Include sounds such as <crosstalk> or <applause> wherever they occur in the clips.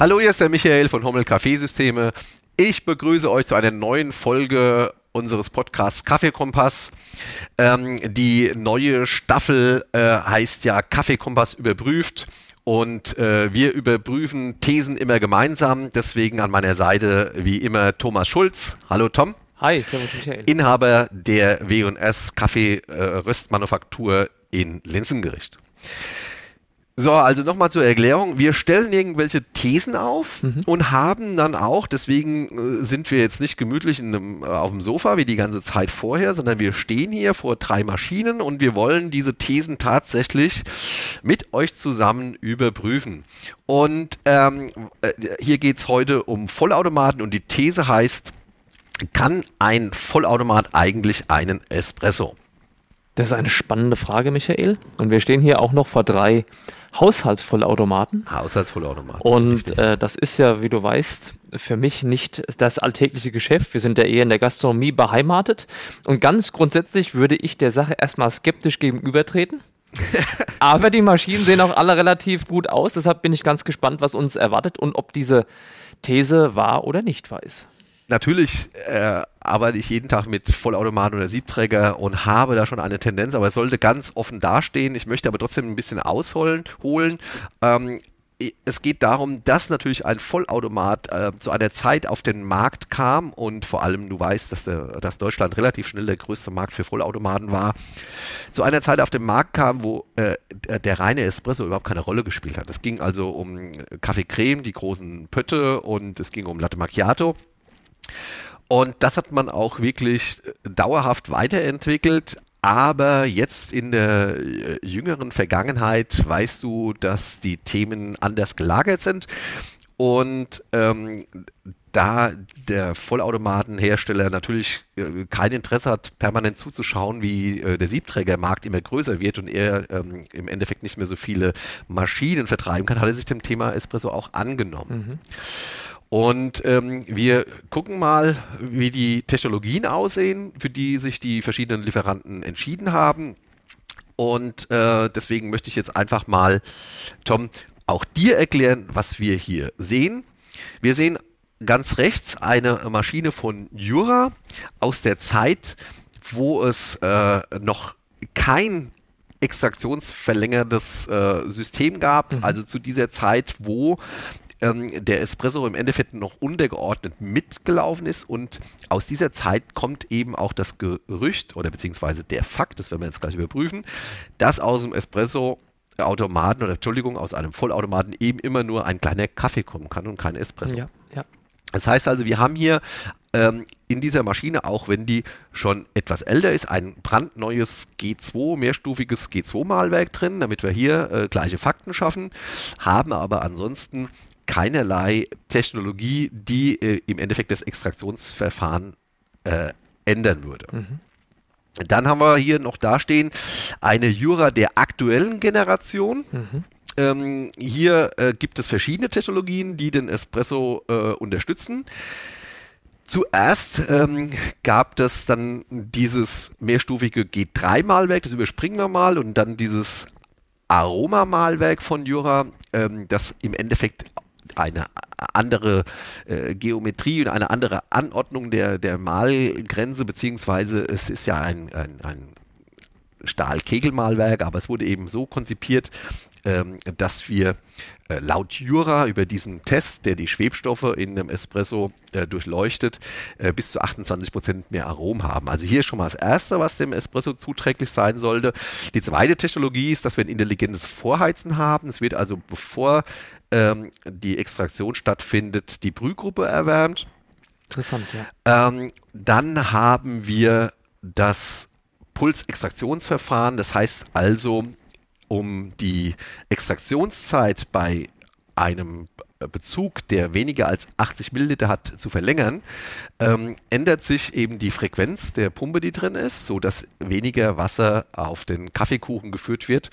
Hallo, hier ist der Michael von Hommel Kaffeesysteme. Ich begrüße euch zu einer neuen Folge unseres Podcasts Kaffeekompass. Ähm, die neue Staffel äh, heißt ja Kaffeekompass überprüft. Und äh, wir überprüfen Thesen immer gemeinsam. Deswegen an meiner Seite wie immer Thomas Schulz. Hallo Tom. Hi, servus Michael. Inhaber der W&S Kaffee-Röstmanufaktur äh, in Linsengericht. So, also nochmal zur Erklärung. Wir stellen irgendwelche Thesen auf mhm. und haben dann auch, deswegen äh, sind wir jetzt nicht gemütlich einem, äh, auf dem Sofa wie die ganze Zeit vorher, sondern wir stehen hier vor drei Maschinen und wir wollen diese Thesen tatsächlich mit euch zusammen überprüfen. Und ähm, äh, hier geht's heute um Vollautomaten und die These heißt, kann ein Vollautomat eigentlich einen Espresso? Das ist eine spannende Frage, Michael. Und wir stehen hier auch noch vor drei Haushaltsvollautomaten. Haushaltsvollautomaten. Und äh, das ist ja, wie du weißt, für mich nicht das alltägliche Geschäft. Wir sind ja eher in der Gastronomie beheimatet. Und ganz grundsätzlich würde ich der Sache erstmal skeptisch gegenübertreten. <laughs> Aber die Maschinen sehen auch alle relativ gut aus. Deshalb bin ich ganz gespannt, was uns erwartet und ob diese These wahr oder nicht wahr ist. Natürlich äh, arbeite ich jeden Tag mit Vollautomaten oder Siebträger und habe da schon eine Tendenz, aber es sollte ganz offen dastehen. Ich möchte aber trotzdem ein bisschen ausholen. Holen. Ähm, es geht darum, dass natürlich ein Vollautomat äh, zu einer Zeit auf den Markt kam und vor allem, du weißt, dass, der, dass Deutschland relativ schnell der größte Markt für Vollautomaten war, zu einer Zeit auf den Markt kam, wo äh, der reine Espresso überhaupt keine Rolle gespielt hat. Es ging also um Kaffee Creme, die großen Pötte und es ging um Latte Macchiato. Und das hat man auch wirklich dauerhaft weiterentwickelt. Aber jetzt in der äh, jüngeren Vergangenheit weißt du, dass die Themen anders gelagert sind. Und ähm, da der Vollautomatenhersteller natürlich äh, kein Interesse hat, permanent zuzuschauen, wie äh, der Siebträgermarkt immer größer wird und er ähm, im Endeffekt nicht mehr so viele Maschinen vertreiben kann, hat er sich dem Thema Espresso auch angenommen. Mhm. Und ähm, wir gucken mal, wie die Technologien aussehen, für die sich die verschiedenen Lieferanten entschieden haben. Und äh, deswegen möchte ich jetzt einfach mal, Tom, auch dir erklären, was wir hier sehen. Wir sehen ganz rechts eine Maschine von Jura aus der Zeit, wo es äh, noch kein extraktionsverlängertes äh, System gab, mhm. also zu dieser Zeit, wo ähm, der Espresso im Endeffekt noch untergeordnet mitgelaufen ist und aus dieser Zeit kommt eben auch das Gerücht oder beziehungsweise der Fakt, das werden wir jetzt gleich überprüfen, dass aus dem Espresso Automaten oder Entschuldigung, aus einem Vollautomaten eben immer nur ein kleiner Kaffee kommen kann und kein Espresso. Ja, ja. Das heißt also, wir haben hier ähm, in dieser Maschine, auch wenn die schon etwas älter ist, ein brandneues G2, mehrstufiges G2-Malwerk drin, damit wir hier äh, gleiche Fakten schaffen, haben aber ansonsten keinerlei Technologie, die äh, im Endeffekt das Extraktionsverfahren äh, ändern würde. Mhm. Dann haben wir hier noch dastehen eine Jura der aktuellen Generation. Mhm. Ähm, hier äh, gibt es verschiedene Technologien, die den Espresso äh, unterstützen. Zuerst ähm, gab es dann dieses mehrstufige G3-Malwerk, das überspringen wir mal, und dann dieses Aromamalwerk von Jura, ähm, das im Endeffekt eine andere äh, Geometrie und eine andere Anordnung der, der Malgrenze, beziehungsweise es ist ja ein, ein, ein Stahlkegelmalwerk, aber es wurde eben so konzipiert, ähm, dass wir äh, laut Jura über diesen Test, der die Schwebstoffe in einem Espresso äh, durchleuchtet, äh, bis zu 28 Prozent mehr Aromen haben. Also hier schon mal das Erste, was dem Espresso zuträglich sein sollte. Die zweite Technologie ist, dass wir ein intelligentes Vorheizen haben. Es wird also, bevor ähm, die Extraktion stattfindet, die Brühgruppe erwärmt. Interessant, ja. Ähm, dann haben wir das Pulsextraktionsverfahren. Das heißt also, um die Extraktionszeit bei einem Bezug, der weniger als 80 Milliliter hat, zu verlängern, ähm, ändert sich eben die Frequenz der Pumpe, die drin ist, so dass weniger Wasser auf den Kaffeekuchen geführt wird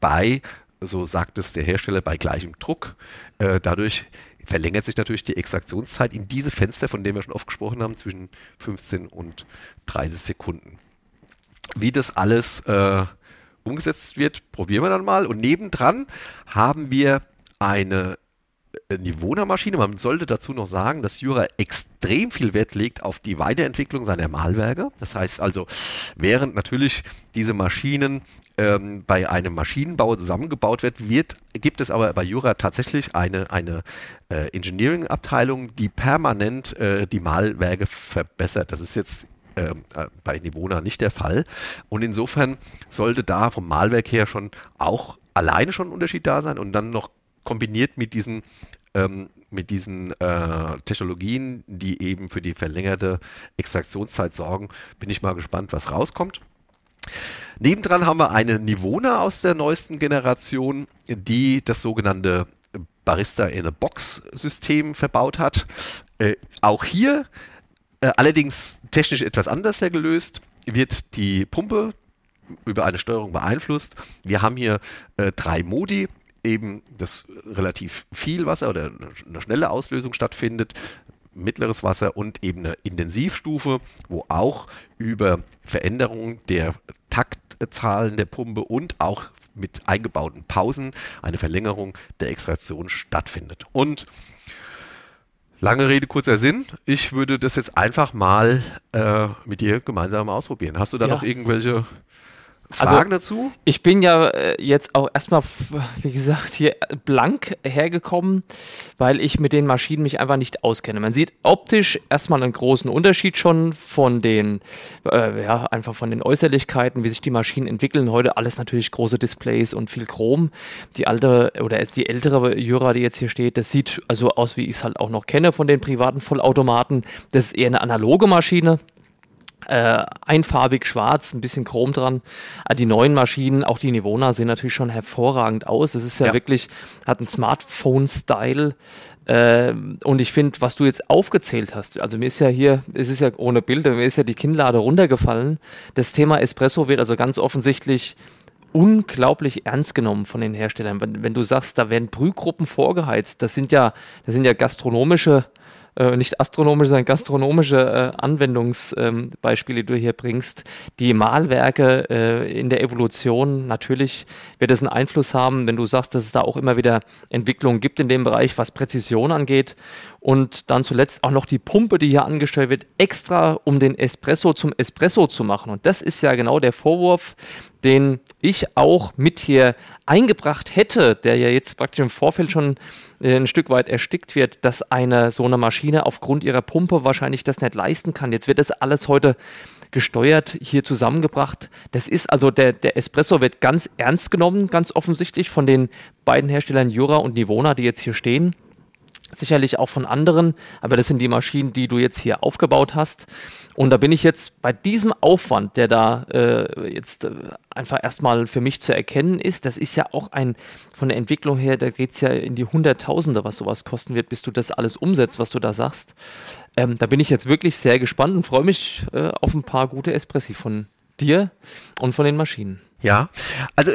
bei so sagt es der Hersteller, bei gleichem Druck. Äh, dadurch verlängert sich natürlich die Extraktionszeit in diese Fenster, von denen wir schon oft gesprochen haben, zwischen 15 und 30 Sekunden. Wie das alles äh, umgesetzt wird, probieren wir dann mal. Und nebendran haben wir eine Nivona-Maschine. Man sollte dazu noch sagen, dass Jura extrem viel Wert legt auf die Weiterentwicklung seiner Mahlwerke. Das heißt also, während natürlich diese Maschinen ähm, bei einem Maschinenbauer zusammengebaut wird, wird, gibt es aber bei Jura tatsächlich eine, eine äh, Engineering-Abteilung, die permanent äh, die Mahlwerke verbessert. Das ist jetzt ähm, äh, bei Nivona nicht der Fall. Und insofern sollte da vom Malwerk her schon auch alleine schon ein Unterschied da sein und dann noch kombiniert mit diesen ähm, mit diesen äh, Technologien, die eben für die verlängerte Extraktionszeit sorgen, bin ich mal gespannt, was rauskommt. Nebendran haben wir eine Nivona aus der neuesten Generation, die das sogenannte Barista in a Box System verbaut hat. Äh, auch hier äh, allerdings technisch etwas anders gelöst, wird die Pumpe über eine Steuerung beeinflusst. Wir haben hier äh, drei Modi, eben das relativ viel Wasser oder eine schnelle Auslösung stattfindet, mittleres Wasser und eben eine Intensivstufe, wo auch über Veränderungen der Taktzahlen der Pumpe und auch mit eingebauten Pausen eine Verlängerung der Extraktion stattfindet. Und Lange Rede, kurzer Sinn. Ich würde das jetzt einfach mal äh, mit dir gemeinsam ausprobieren. Hast du da ja. noch irgendwelche Fragen also, dazu? Ich bin ja äh, jetzt auch erstmal, wie gesagt, hier blank hergekommen, weil ich mit den Maschinen mich einfach nicht auskenne. Man sieht optisch erstmal einen großen Unterschied schon von den, äh, ja, einfach von den Äußerlichkeiten, wie sich die Maschinen entwickeln. Heute alles natürlich große Displays und viel Chrom. Die alte oder die ältere Jura, die jetzt hier steht, das sieht also aus, wie ich es halt auch noch kenne von den privaten Vollautomaten. Das ist eher eine analoge Maschine äh, einfarbig schwarz, ein bisschen Chrom dran. Äh, die neuen Maschinen, auch die Nivona, sehen natürlich schon hervorragend aus. Es ist ja, ja. wirklich, hat einen Smartphone-Style. Äh, und ich finde, was du jetzt aufgezählt hast, also mir ist ja hier, es ist ja ohne Bilder, mir ist ja die Kinnlade runtergefallen. Das Thema Espresso wird also ganz offensichtlich unglaublich ernst genommen von den Herstellern. Wenn, wenn, du sagst, da werden Brühgruppen vorgeheizt, das sind ja, das sind ja gastronomische äh, nicht astronomische, sondern gastronomische äh, Anwendungsbeispiele, ähm, die du hier bringst. Die Malwerke äh, in der Evolution, natürlich wird es einen Einfluss haben, wenn du sagst, dass es da auch immer wieder Entwicklungen gibt in dem Bereich, was Präzision angeht. Und dann zuletzt auch noch die Pumpe, die hier angestellt wird, extra um den Espresso zum Espresso zu machen. Und das ist ja genau der Vorwurf, den ich auch mit hier eingebracht hätte, der ja jetzt praktisch im Vorfeld schon äh, ein Stück weit erstickt wird, dass eine so eine Maschine aufgrund ihrer Pumpe wahrscheinlich das nicht leisten kann. Jetzt wird das alles heute gesteuert hier zusammengebracht. Das ist also der, der Espresso wird ganz ernst genommen, ganz offensichtlich von den beiden Herstellern Jura und Nivona, die jetzt hier stehen sicherlich auch von anderen, aber das sind die Maschinen, die du jetzt hier aufgebaut hast. Und da bin ich jetzt bei diesem Aufwand, der da äh, jetzt äh, einfach erstmal für mich zu erkennen ist, das ist ja auch ein, von der Entwicklung her, da geht es ja in die Hunderttausende, was sowas kosten wird, bis du das alles umsetzt, was du da sagst. Ähm, da bin ich jetzt wirklich sehr gespannt und freue mich äh, auf ein paar gute Espressi von dir und von den Maschinen. Ja, also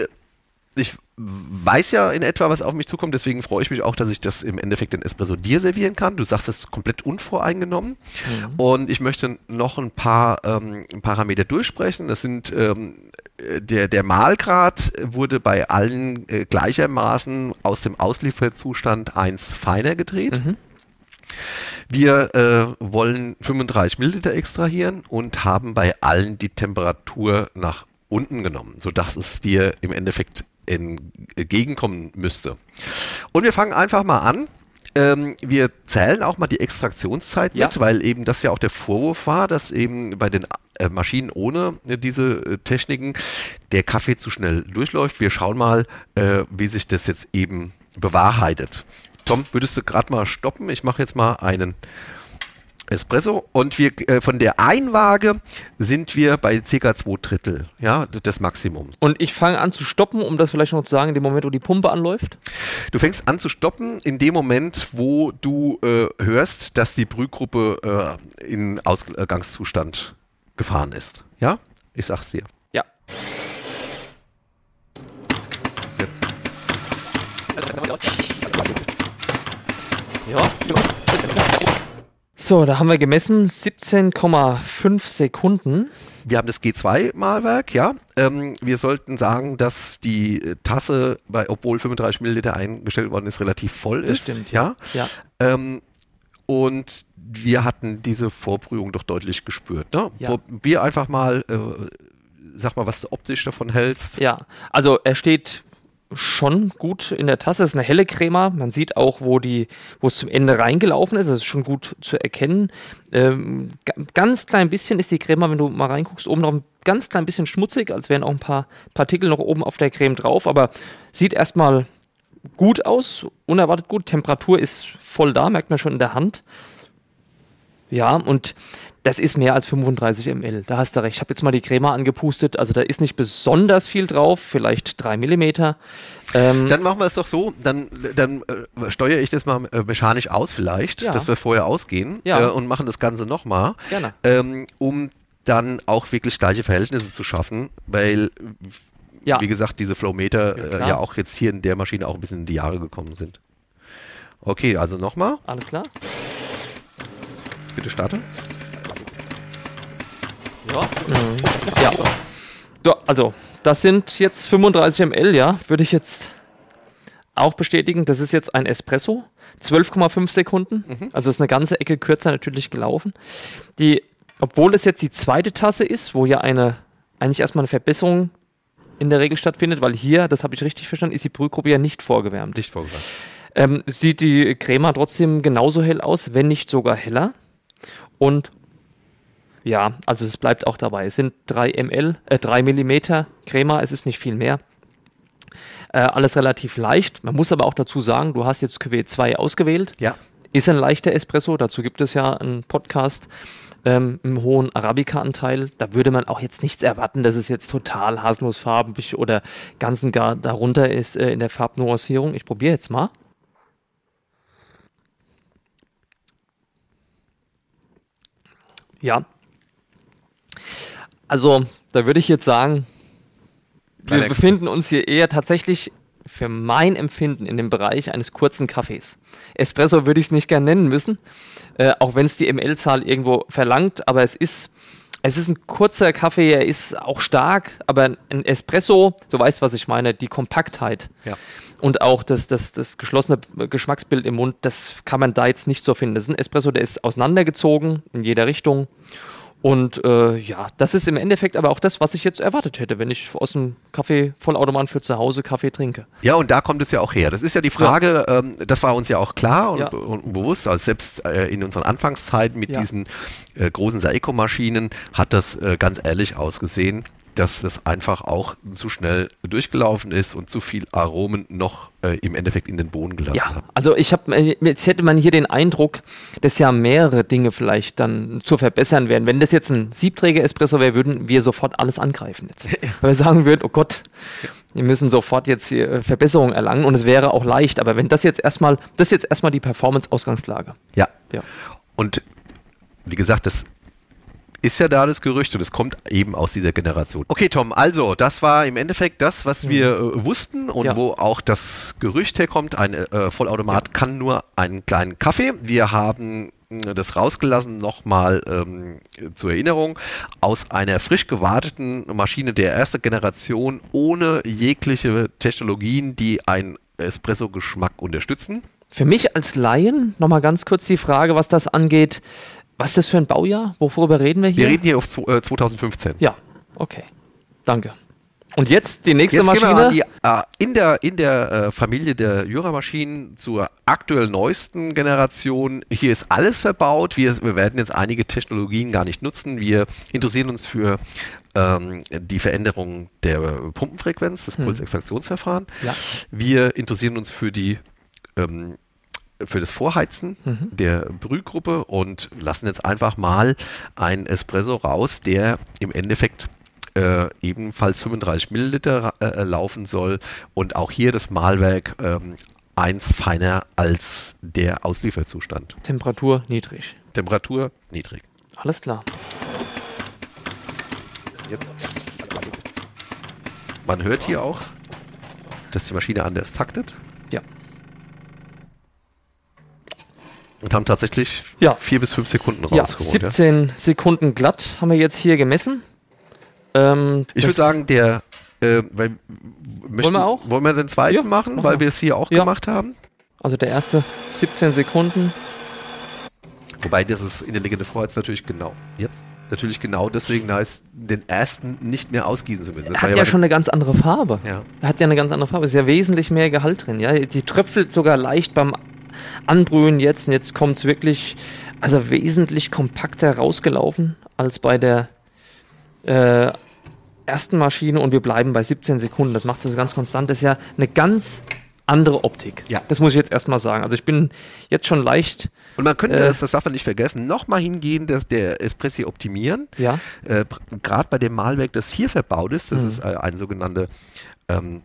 ich weiß ja in etwa, was auf mich zukommt, deswegen freue ich mich auch, dass ich das im Endeffekt in Espresso dir servieren kann. Du sagst, das komplett unvoreingenommen. Mhm. Und ich möchte noch ein paar ähm, Parameter durchsprechen. Das sind ähm, der, der Mahlgrad wurde bei allen äh, gleichermaßen aus dem Auslieferzustand 1 feiner gedreht. Mhm. Wir äh, wollen 35 Milliliter extrahieren und haben bei allen die Temperatur nach unten genommen, sodass es dir im Endeffekt entgegenkommen müsste. Und wir fangen einfach mal an. Ähm, wir zählen auch mal die Extraktionszeit ja. mit, weil eben das ja auch der Vorwurf war, dass eben bei den äh, Maschinen ohne äh, diese äh, Techniken der Kaffee zu schnell durchläuft. Wir schauen mal, äh, wie sich das jetzt eben bewahrheitet. Tom, würdest du gerade mal stoppen? Ich mache jetzt mal einen Espresso und wir äh, von der Einwaage sind wir bei ca. zwei Drittel ja, des Maximums. Und ich fange an zu stoppen, um das vielleicht noch zu sagen, in dem Moment, wo die Pumpe anläuft? Du fängst an zu stoppen in dem Moment, wo du äh, hörst, dass die Brühgruppe äh, in Ausgangszustand gefahren ist. Ja? Ich sag's dir. Ja. Jetzt. Ja, So, da haben wir gemessen 17,5 Sekunden. Wir haben das G2-Malwerk, ja. Ähm, wir sollten sagen, dass die äh, Tasse, bei, obwohl 35 Milliliter eingestellt worden ist, relativ voll Das ist. stimmt, ja. ja. Ähm, und wir hatten diese Vorprüfung doch deutlich gespürt. Ne? Ja. Probier einfach mal, äh, sag mal, was du optisch davon hältst. Ja, also er steht schon gut in der Tasse. Es ist eine helle Crema. Man sieht auch, wo, die, wo es zum Ende reingelaufen ist. Das ist schon gut zu erkennen. Ähm, ga- ganz klein bisschen ist die Crema, wenn du mal reinguckst, oben noch ein ganz klein bisschen schmutzig, als wären auch ein paar Partikel noch oben auf der Creme drauf. Aber sieht erstmal gut aus, unerwartet gut. Temperatur ist voll da, merkt man schon in der Hand. Ja, und das ist mehr als 35 ml. Da hast du recht. Ich habe jetzt mal die Crema angepustet. Also da ist nicht besonders viel drauf, vielleicht 3 Millimeter. Ähm, Dann machen wir es doch so, dann, dann äh, steuere ich das mal äh, mechanisch aus vielleicht, Ja. dass wir vorher ausgehen Ja. äh, und machen das Ganze nochmal, Gerne. ähm, um dann auch wirklich gleiche Verhältnisse zu schaffen, weil, ja, wie gesagt, diese Flowmeter Ja, äh, ja auch jetzt hier in der Maschine auch ein bisschen in die Jahre gekommen sind. Okay, also nochmal, alles klar. bitte starte. Ja. Mhm. ja. Ja, also, das sind jetzt 35 ml, ja, würde ich jetzt auch bestätigen. Das ist jetzt ein Espresso, 12,5 Sekunden. Also ist eine ganze Ecke kürzer natürlich gelaufen. Die, obwohl es jetzt die zweite Tasse ist, wo ja eine eigentlich erstmal eine Verbesserung in der Regel stattfindet, weil hier, das habe ich richtig verstanden, ist die Brühgruppe ja nicht vorgewärmt. Dicht vorgewandt. Ähm, sieht die Crema trotzdem genauso hell aus, wenn nicht sogar heller. Und ja, also es bleibt auch dabei. Es sind 3 ml, äh, 3 Millimeter Crema, es ist nicht viel mehr. Äh, alles relativ leicht. Man muss aber auch dazu sagen, du hast jetzt Cuvée 2 ausgewählt. Ja, Ist ein leichter Espresso, dazu gibt es ja einen Podcast ähm, im hohen Arabica-Anteil. Da würde man auch jetzt nichts erwarten, dass es jetzt total haselnussfarbig oder ganz und gar darunter ist äh, in der Farbnuancierung. Ich probiere jetzt mal. Ja. Also, da würde ich jetzt sagen, wir Kleiner- befinden uns hier eher tatsächlich für mein Empfinden in dem Bereich eines kurzen Kaffees. Espresso würde ich es nicht gern nennen müssen, äh, auch wenn es die ML-Zahl irgendwo verlangt, aber es ist, es ist ein kurzer Kaffee, er ist auch stark, aber ein Espresso, du weißt, was ich meine, die Kompaktheit ja. und auch das, das, das geschlossene Geschmacksbild im Mund, das kann man da jetzt nicht so finden. Das ist ein Espresso, der ist auseinandergezogen in jeder Richtung. Und äh, ja, das ist im Endeffekt aber auch das, was ich jetzt erwartet hätte, wenn ich aus dem Kaffee Vollautomat für zu Hause Kaffee trinke. Ja, und da kommt es ja auch her. Das ist ja die Frage, ähm, das war uns ja auch klar und, Ja. und bewusst, also selbst äh, in unseren Anfangszeiten mit Ja. diesen äh, großen Saeco-Maschinen hat das äh, ganz ehrlich ausgesehen, dass das einfach auch zu schnell durchgelaufen ist und zu viel Aromen noch äh, im Endeffekt in den Boden gelassen Ja, hat. also ich habe, jetzt hätte man hier den Eindruck, dass ja mehrere Dinge vielleicht dann zu verbessern wären. Wenn das jetzt ein Siebträger-Espresso wäre, würden wir sofort alles angreifen jetzt. <laughs> Weil wir sagen würden, oh Gott, wir müssen sofort jetzt hier äh, Verbesserungen erlangen und es wäre auch leicht. Aber wenn das jetzt erstmal, das ist jetzt erstmal die Performance-Ausgangslage. Ja. Ja. Und wie gesagt, das ist ja da das Gerücht und es kommt eben aus dieser Generation. Okay, Tom, also das war im Endeffekt das, was wir äh, wussten und Mhm. Ja. wo auch das Gerücht herkommt. Ein äh, Vollautomat kann nur einen kleinen Kaffee. Wir haben mh, das rausgelassen, nochmal ähm, zur Erinnerung, aus einer frisch gewarteten Maschine der ersten Generation ohne jegliche Technologien, die einen Espresso-Geschmack unterstützen. Für mich als Laien nochmal ganz kurz die Frage, was das angeht. Was ist das für ein Baujahr? Worüber reden wir hier? Wir reden hier auf zwo- äh, 2015. ja, okay. Danke. Und jetzt die nächste Jetzt Maschine. gehen wir an die, äh, in der, in der äh, Familie der Jura-Maschinen zur aktuell neuesten Generation. Hier ist alles verbaut. Wir, wir werden jetzt einige Technologien gar nicht nutzen. Wir interessieren uns für ähm, die Veränderung der Pumpenfrequenz, das Pulsextraktionsverfahren. Ja. Wir interessieren uns für die ähm, für das Vorheizen der Brühgruppe und lassen jetzt einfach mal einen Espresso raus, der im Endeffekt äh, ebenfalls 35 Milliliter äh, laufen soll und auch hier das Mahlwerk ähm, eins feiner als der Auslieferzustand. Temperatur niedrig. Temperatur niedrig. Alles klar. Man hört hier auch, dass die Maschine anders taktet. Ja. Und haben tatsächlich Ja. vier bis fünf Sekunden Ja, rausgeholt. Ja, 17 Sekunden glatt haben wir jetzt hier gemessen. Ähm, Ich würde sagen, der, äh, weil, möchten, wir auch? Wollen wir den zweiten Ja, machen, machen weil wir. es hier auch Ja. gemacht haben? Also der erste 17 Sekunden. Wobei das ist in der Legende vorher jetzt natürlich genau. Jetzt? Natürlich genau deswegen heißt, den ersten nicht mehr ausgießen zu müssen. Das hat ja bei schon eine ganz andere Farbe. Ja. Er hat ja eine ganz andere Farbe. Ist ja wesentlich mehr Gehalt drin. Ja, die tröpfelt sogar leicht beim Anbrühen jetzt. Und jetzt kommt es wirklich, also wesentlich kompakter rausgelaufen als bei der äh, ersten Maschine. Und wir bleiben bei 17 Sekunden. Das macht es ganz konstant. Das ist ja eine ganz andere Optik. Ja. Das muss ich jetzt erstmal sagen. Also ich bin jetzt schon leicht, Und man könnte, Äh. das, das darf man nicht vergessen, nochmal hingehen, dass der Espressi optimieren. ja. Äh, Gerade bei dem Malwerk, das hier verbaut ist, Mhm. das ist äh, ein sogenannter ähm,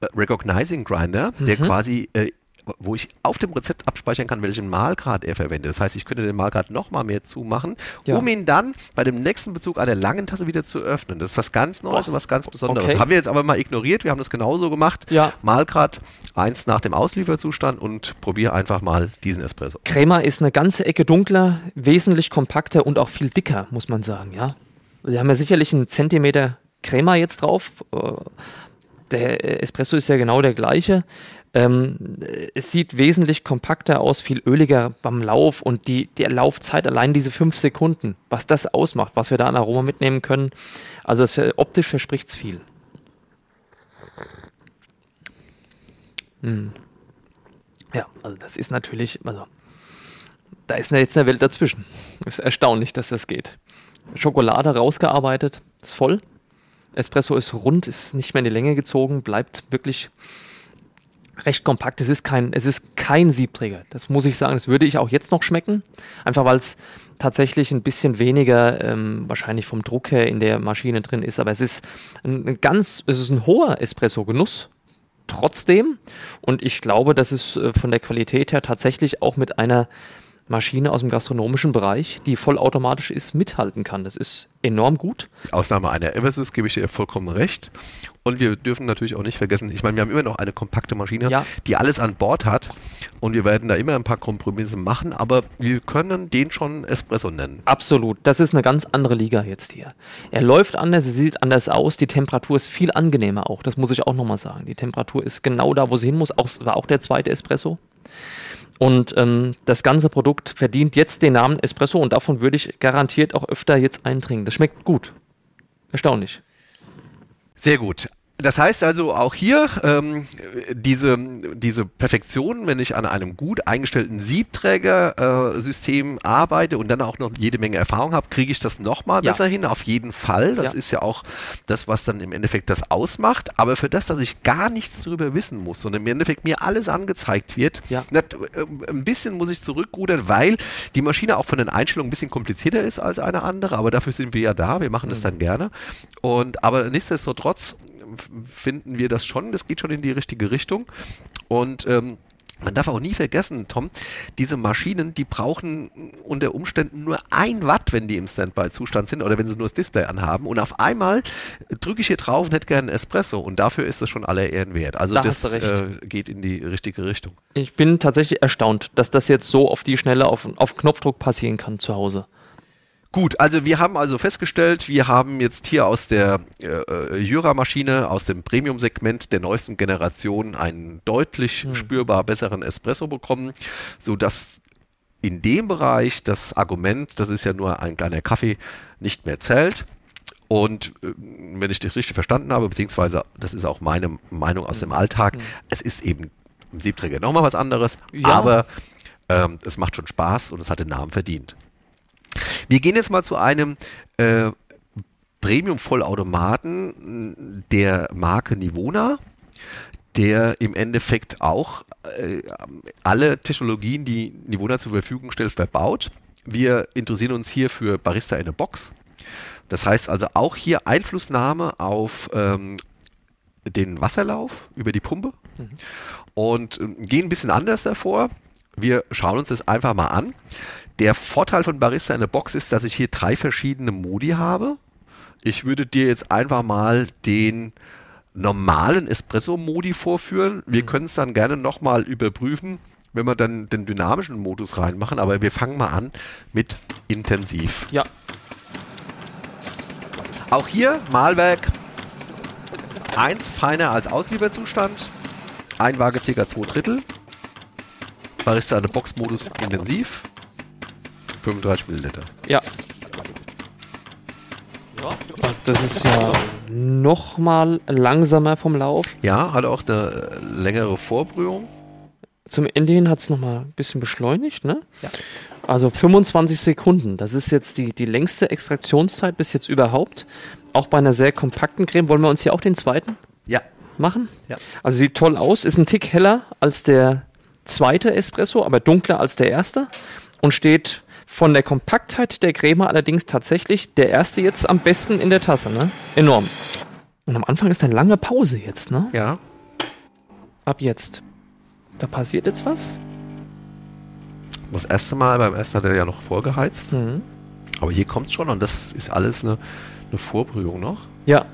äh, Recognizing Grinder, der Mhm. quasi, äh, wo ich auf dem Rezept abspeichern kann, welchen Malgrad er verwendet. Das heißt, ich könnte den Malgrad nochmal mehr zumachen, Ja. um ihn dann bei dem nächsten Bezug einer langen Tasse wieder zu öffnen. Das ist was ganz Neues und was ganz Besonderes. Okay. Haben wir jetzt aber mal ignoriert. Wir haben das genauso gemacht. Ja. Malgrad eins nach dem Auslieferzustand und probiere einfach mal diesen Espresso. Crema ist eine ganze Ecke dunkler, wesentlich kompakter und auch viel dicker, muss man sagen, ja. Wir haben ja sicherlich einen Zentimeter Crema jetzt drauf. Äh, Der Espresso ist ja genau der gleiche. Ähm, es sieht wesentlich kompakter aus, viel öliger beim Lauf und die, die Laufzeit, allein diese fünf Sekunden, was das ausmacht, was wir da an Aroma mitnehmen können. Also es, optisch verspricht es viel. Hm. Ja, also das ist natürlich, also da ist jetzt eine Welt dazwischen. Ist erstaunlich, dass das geht. Schokolade rausgearbeitet, ist voll. Espresso ist rund, ist nicht mehr in die Länge gezogen, bleibt wirklich recht kompakt. Es ist kein, es ist kein Siebträger. Das muss ich sagen. Das würde ich auch jetzt noch schmecken. Einfach weil es tatsächlich ein bisschen weniger ähm, wahrscheinlich vom Druck her in der Maschine drin ist. Aber es ist ein, ein ganz, es ist ein hoher Espresso-Genuss. Trotzdem. Und ich glaube, dass es äh, von der Qualität her tatsächlich auch mit einer Maschine aus dem gastronomischen Bereich, die vollautomatisch ist, mithalten kann. Das ist enorm gut. Ausnahme einer Eversus, gebe ich dir vollkommen recht. Und wir dürfen natürlich auch nicht vergessen, ich meine, wir haben immer noch eine kompakte Maschine, Ja. die alles an Bord hat. Und wir werden da immer ein paar Kompromisse machen, aber wir können den schon Espresso nennen. Absolut. Das ist eine ganz andere Liga jetzt hier. Er läuft anders, er sieht anders aus. Die Temperatur ist viel angenehmer auch. Das muss ich auch nochmal sagen. Die Temperatur ist genau da, wo sie hin muss. Auch, war auch der zweite Espresso. Und ähm, das ganze Produkt verdient jetzt den Namen Espresso und davon würde ich garantiert auch öfter jetzt eintrinken. Das schmeckt gut. Erstaunlich. Sehr gut. Das heißt also auch hier ähm, diese, diese Perfektion, wenn ich an einem gut eingestellten Siebträger-System arbeite und dann auch noch jede Menge Erfahrung habe, kriege ich das nochmal Ja. besser hin, auf jeden Fall. Das Ja. ist ja auch das, was dann im Endeffekt das ausmacht. Aber für das, dass ich gar nichts darüber wissen muss, sondern im Endeffekt mir alles angezeigt wird, Ja. na, ähm, ein bisschen muss ich zurückrudern, weil die Maschine auch von den Einstellungen ein bisschen komplizierter ist als eine andere, aber dafür sind wir ja da, wir machen das Mhm. dann gerne. Und aber nichtsdestotrotz finden wir das schon, das geht schon in die richtige Richtung. Und ähm, man darf auch nie vergessen, Tom, diese Maschinen, die brauchen unter Umständen nur ein Watt, wenn die im Standby-Zustand sind oder wenn sie nur das Display anhaben. Und auf einmal drücke ich hier drauf und hätte gerne einen Espresso. Und dafür ist es schon aller Ehren wert. Also Da das äh, geht in die richtige Richtung. Ich bin tatsächlich erstaunt, dass das jetzt so auf die Schnelle auf, auf Knopfdruck passieren kann zu Hause. Gut, also wir haben also festgestellt, wir haben jetzt hier aus der äh, äh, Jura-Maschine, aus dem Premium-Segment der neuesten Generation einen deutlich spürbar besseren Espresso bekommen, sodass in dem Bereich das Argument, das ist ja nur ein kleiner Kaffee, nicht mehr zählt. Und äh, wenn ich das richtig verstanden habe, beziehungsweise das ist auch meine Meinung aus dem Alltag, es ist eben im Siebträger nochmal was anderes, Ja. aber ähm, es macht schon Spaß und es hat den Namen verdient. Wir gehen jetzt mal zu einem äh, Premium-Vollautomaten der Marke Nivona, der im Endeffekt auch äh, alle Technologien, die Nivona zur Verfügung stellt, verbaut. Wir interessieren uns hier für Barista in a Box. Das heißt also auch hier Einflussnahme auf ähm, den Wasserlauf über die Pumpe und ähm, gehen ein bisschen anders davor. Wir schauen uns das einfach mal an. Der Vorteil von Barista in der Box ist, dass ich hier drei verschiedene Modi habe. Ich würde dir jetzt einfach mal den normalen Espresso-Modi vorführen. Wir können es dann gerne nochmal überprüfen, wenn wir dann den dynamischen Modus reinmachen, aber wir fangen mal an mit intensiv. Ja. Auch hier Malwerk 1 feiner als Auslieferzustand. Einwaage ca. 2 Drittel. Barista eine Boxmodus intensiv. 35 Milliliter. Ja. Also das ist ja nochmal langsamer vom Lauf. Ja, hat auch eine längere Vorbrühung. Zum Ende hin hat es nochmal ein bisschen beschleunigt, ne? Ja. Also 25 Sekunden. Das ist jetzt die, die längste Extraktionszeit bis jetzt überhaupt. Auch bei einer sehr kompakten Creme. Wollen wir uns hier auch den zweiten Ja. machen? Ja. Also sieht toll aus, ist ein Tick heller als der zweite Espresso, aber dunkler als der erste und steht von der Kompaktheit der Creme allerdings tatsächlich der erste jetzt am besten in der Tasse, ne? Enorm. Und am Anfang ist eine lange Pause jetzt, ne? Ja. Ab jetzt. Da passiert jetzt was? Das erste Mal, beim ersten hat er ja noch vorgeheizt. Mhm. Aber hier kommt es schon und das ist alles eine, eine Vorbrühung noch. Ja,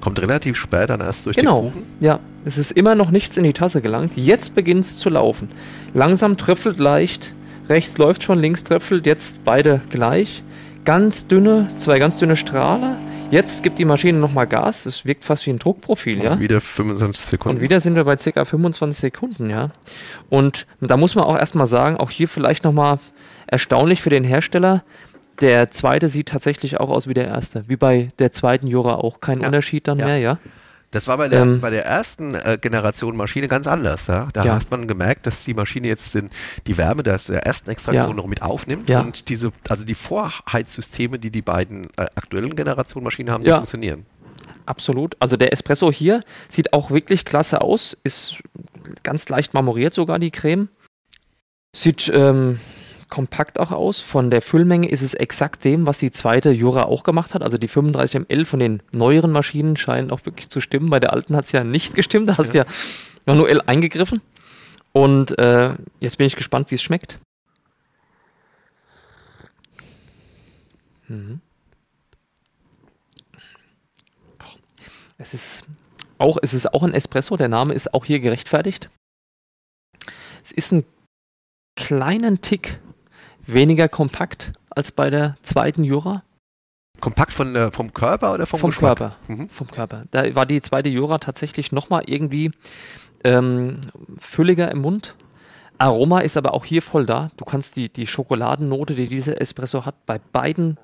Kommt relativ spät dann erst durch genau. den Kuchen. Ja, es ist immer noch nichts in die Tasse gelangt. Jetzt beginnt es zu laufen. Langsam tröpfelt leicht. Rechts läuft schon, links tröpfelt. Jetzt beide gleich. Ganz dünne, zwei ganz dünne Strahler. Jetzt gibt die Maschine nochmal Gas. Es wirkt fast wie ein Druckprofil, ja. Und wieder 25 Sekunden. Und wieder sind wir bei ca. 25 Sekunden, ja. Und da muss man auch erstmal sagen, auch hier vielleicht nochmal erstaunlich für den Hersteller. Der zweite sieht tatsächlich auch aus wie der erste. Wie bei der zweiten Jura auch. Kein Ja. Unterschied dann Ja. mehr, ja. Das war bei der, Ähm, bei der ersten äh, Generation Maschine ganz anders. Ja? Da Ja. hast man gemerkt, dass die Maschine jetzt den, die Wärme des, der ersten Extraktion Ja. noch mit aufnimmt und diese, also die Vorheizsysteme, die die beiden äh, aktuellen Generationen Maschinen haben, die Ja. funktionieren. Absolut. Also der Espresso hier sieht auch wirklich klasse aus. Ist ganz leicht marmoriert sogar die Creme. Sieht ähm, kompakt auch aus. Von der Füllmenge ist es exakt dem, was die zweite Jura auch gemacht hat. Also die 35 ml von den neueren Maschinen scheinen auch wirklich zu stimmen. Bei der alten hat es ja nicht gestimmt. Da hast du ja manuell eingegriffen. Und äh, jetzt bin ich gespannt, wie es schmeckt. Mhm. Es ist auch, es ist auch ein Espresso, der Name ist auch hier gerechtfertigt. Es ist ein kleinen Tick weniger kompakt als bei der zweiten Jura. Kompakt von der, vom Körper oder vom, Vom Geschmack? Körper. Mhm. Vom Körper. Da war die zweite Jura tatsächlich nochmal irgendwie ähm, fülliger im Mund. Aroma ist aber auch hier voll da. Du kannst die, die Schokoladennote, die dieser Espresso hat, bei beiden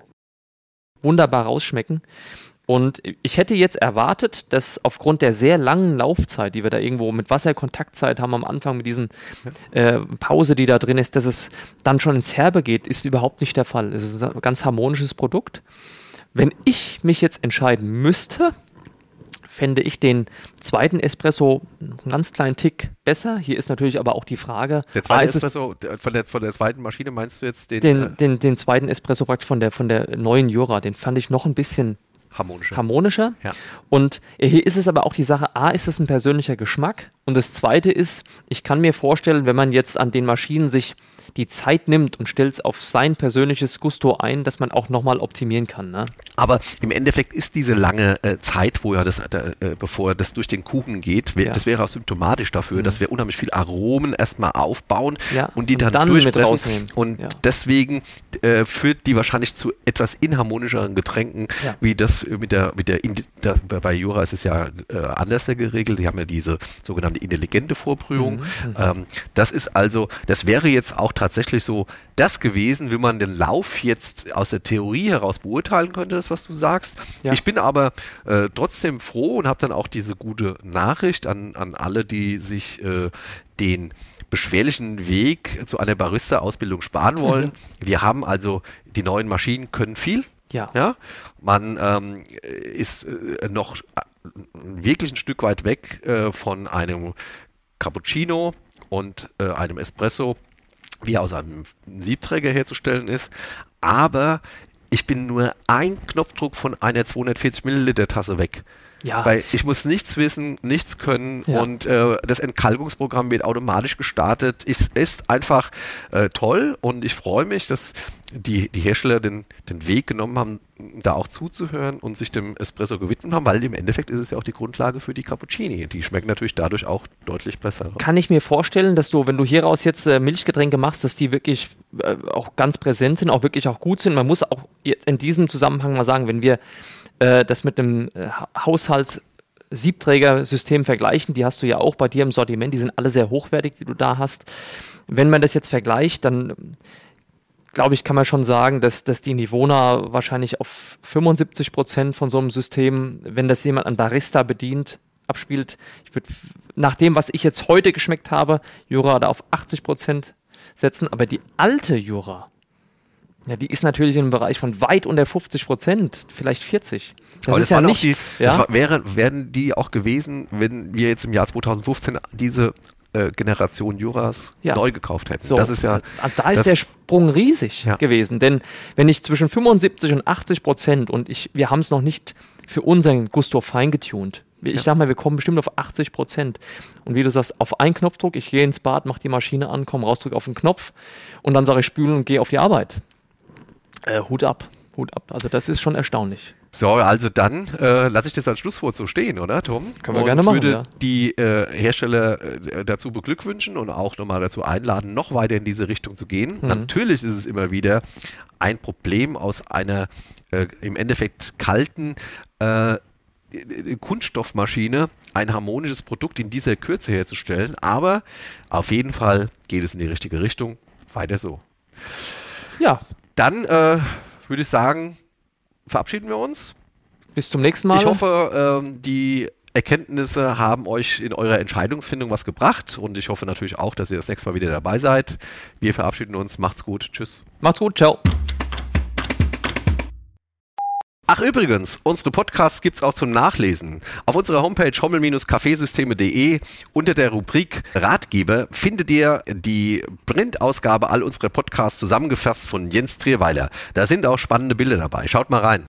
wunderbar rausschmecken. Und ich hätte jetzt erwartet, dass aufgrund der sehr langen Laufzeit, die wir da irgendwo mit Wasserkontaktzeit haben am Anfang, mit diesem äh, Pause, die da drin ist, dass es dann schon ins Herbe geht, ist überhaupt nicht der Fall. Es ist ein ganz harmonisches Produkt. Wenn ich mich jetzt entscheiden müsste, fände ich den zweiten Espresso einen ganz kleinen Tick besser. Hier ist natürlich aber auch die Frage, Der ah, zweite es Espresso, von, der, von der zweiten Maschine meinst du jetzt den, den, äh, den, den zweiten Espresso praktisch von der, von der neuen Jura, den fand ich noch ein bisschen harmonischer? harmonischer. Ja. Und hier ist es aber auch die Sache, A, ist es ein persönlicher Geschmack und das Zweite ist, ich kann mir vorstellen, wenn man jetzt an den Maschinen sich die Zeit nimmt und stellt es auf sein persönliches Gusto ein, dass man auch nochmal optimieren kann. Ne? Aber im Endeffekt ist diese lange äh, Zeit, wo er das, äh, bevor das durch den Kuchen geht, wär, Ja. das wäre auch symptomatisch dafür, dass wir unheimlich viel Aromen erstmal aufbauen Ja, und die und dann, dann durchpressen. Und Ja. deswegen äh, führt die wahrscheinlich zu etwas inharmonischeren Getränken, wie das mit der, mit der, Indi- da, bei Jura ist es ja äh, anders geregelt. Die haben ja diese sogenannte intelligente Vorbrühung. Mhm, Ähm, das ist also, das wäre jetzt auch tatsächlich so das gewesen, wie man den Lauf jetzt aus der Theorie heraus beurteilen könnte, das was du sagst. Ja. Ich bin aber äh, trotzdem froh und habe dann auch diese gute Nachricht an, an alle, die sich äh, den beschwerlichen Weg zu einer Barista-Ausbildung sparen <laughs> wollen. Wir haben also, die neuen Maschinen können viel. Ja. Ja, man ähm, ist äh, noch äh, wirklich ein Stück weit weg äh, von einem Cappuccino und äh, einem Espresso, wie er aus einem Siebträger herzustellen ist. Aber ich bin nur ein Knopfdruck von einer 240 Milliliter Tasse weg. Ja. Weil ich muss nichts wissen, nichts können Ja. und äh, das Entkalkungsprogramm wird automatisch gestartet. Es ist einfach äh, toll und ich freue mich, dass die, die Hersteller den, den Weg genommen haben, da auch zuzuhören und sich dem Espresso gewidmet haben, weil im Endeffekt ist es ja auch die Grundlage für die Cappuccini. Die schmecken natürlich dadurch auch deutlich besser. Kann ich mir vorstellen, dass du, wenn du hieraus jetzt äh, Milchgetränke machst, dass die wirklich äh, auch ganz präsent sind, auch wirklich auch gut sind. Man muss auch jetzt in diesem Zusammenhang mal sagen, wenn wir äh, das mit einem äh, Haushalts Siebträgersystem vergleichen, die hast du ja auch bei dir im Sortiment, die sind alle sehr hochwertig, die du da hast. Wenn man das jetzt vergleicht, dann glaube ich, kann man schon sagen, dass, dass die Nivona wahrscheinlich auf 75 Prozent von so einem System, wenn das jemand an Barista bedient, abspielt. Ich würde nach dem, was ich jetzt heute geschmeckt habe, Jura da auf 80 Prozent setzen, aber die alte Jura, ja, die ist natürlich im Bereich von weit unter 50 Prozent, vielleicht 40. Das Aber ist das ja nichts. Die, ja? Das wäre, wären die auch gewesen, wenn wir jetzt im Jahr 2015 diese äh, Generation Juras ja. neu gekauft hätten. So, das ist ja, da ist der Sprung riesig ja. gewesen. Denn wenn ich zwischen 75 und 80 Prozent und ich, wir haben es noch nicht für unseren Gusto feingetuned. Ich ja. sag mal, wir kommen bestimmt auf 80 Prozent. Und wie du sagst, auf einen Knopfdruck, ich gehe ins Bad, mache die Maschine an, komme raus, drücke auf den Knopf und dann sage ich spülen und gehe auf die Arbeit. Äh, Hut ab. Hut ab. Also das ist schon erstaunlich. So, also dann äh, lasse ich das als Schlusswort so stehen, oder Tom? Können wir und gerne machen. würde ja. die äh, Hersteller äh, dazu beglückwünschen und auch nochmal dazu einladen, noch weiter in diese Richtung zu gehen. Mhm. Natürlich ist es immer wieder ein Problem aus einer äh, im Endeffekt kalten äh, Kunststoffmaschine ein harmonisches Produkt in dieser Kürze herzustellen, aber auf jeden Fall geht es in die richtige Richtung. Weiter so. Ja, dann äh, würde ich sagen, verabschieden wir uns. Bis zum nächsten Mal. Ich hoffe, ähm, die Erkenntnisse haben euch in eurer Entscheidungsfindung was gebracht und ich hoffe natürlich auch, dass ihr das nächste Mal wieder dabei seid. Wir verabschieden uns. Macht's gut. Tschüss. Macht's gut. Ciao. Ach übrigens, unsere Podcasts gibt's auch zum Nachlesen. Auf unserer Homepage hommel-kaffeesysteme.de unter der Rubrik Ratgeber findet ihr die Printausgabe all unserer Podcasts zusammengefasst von Jens Trierweiler. Da sind auch spannende Bilder dabei. Schaut mal rein.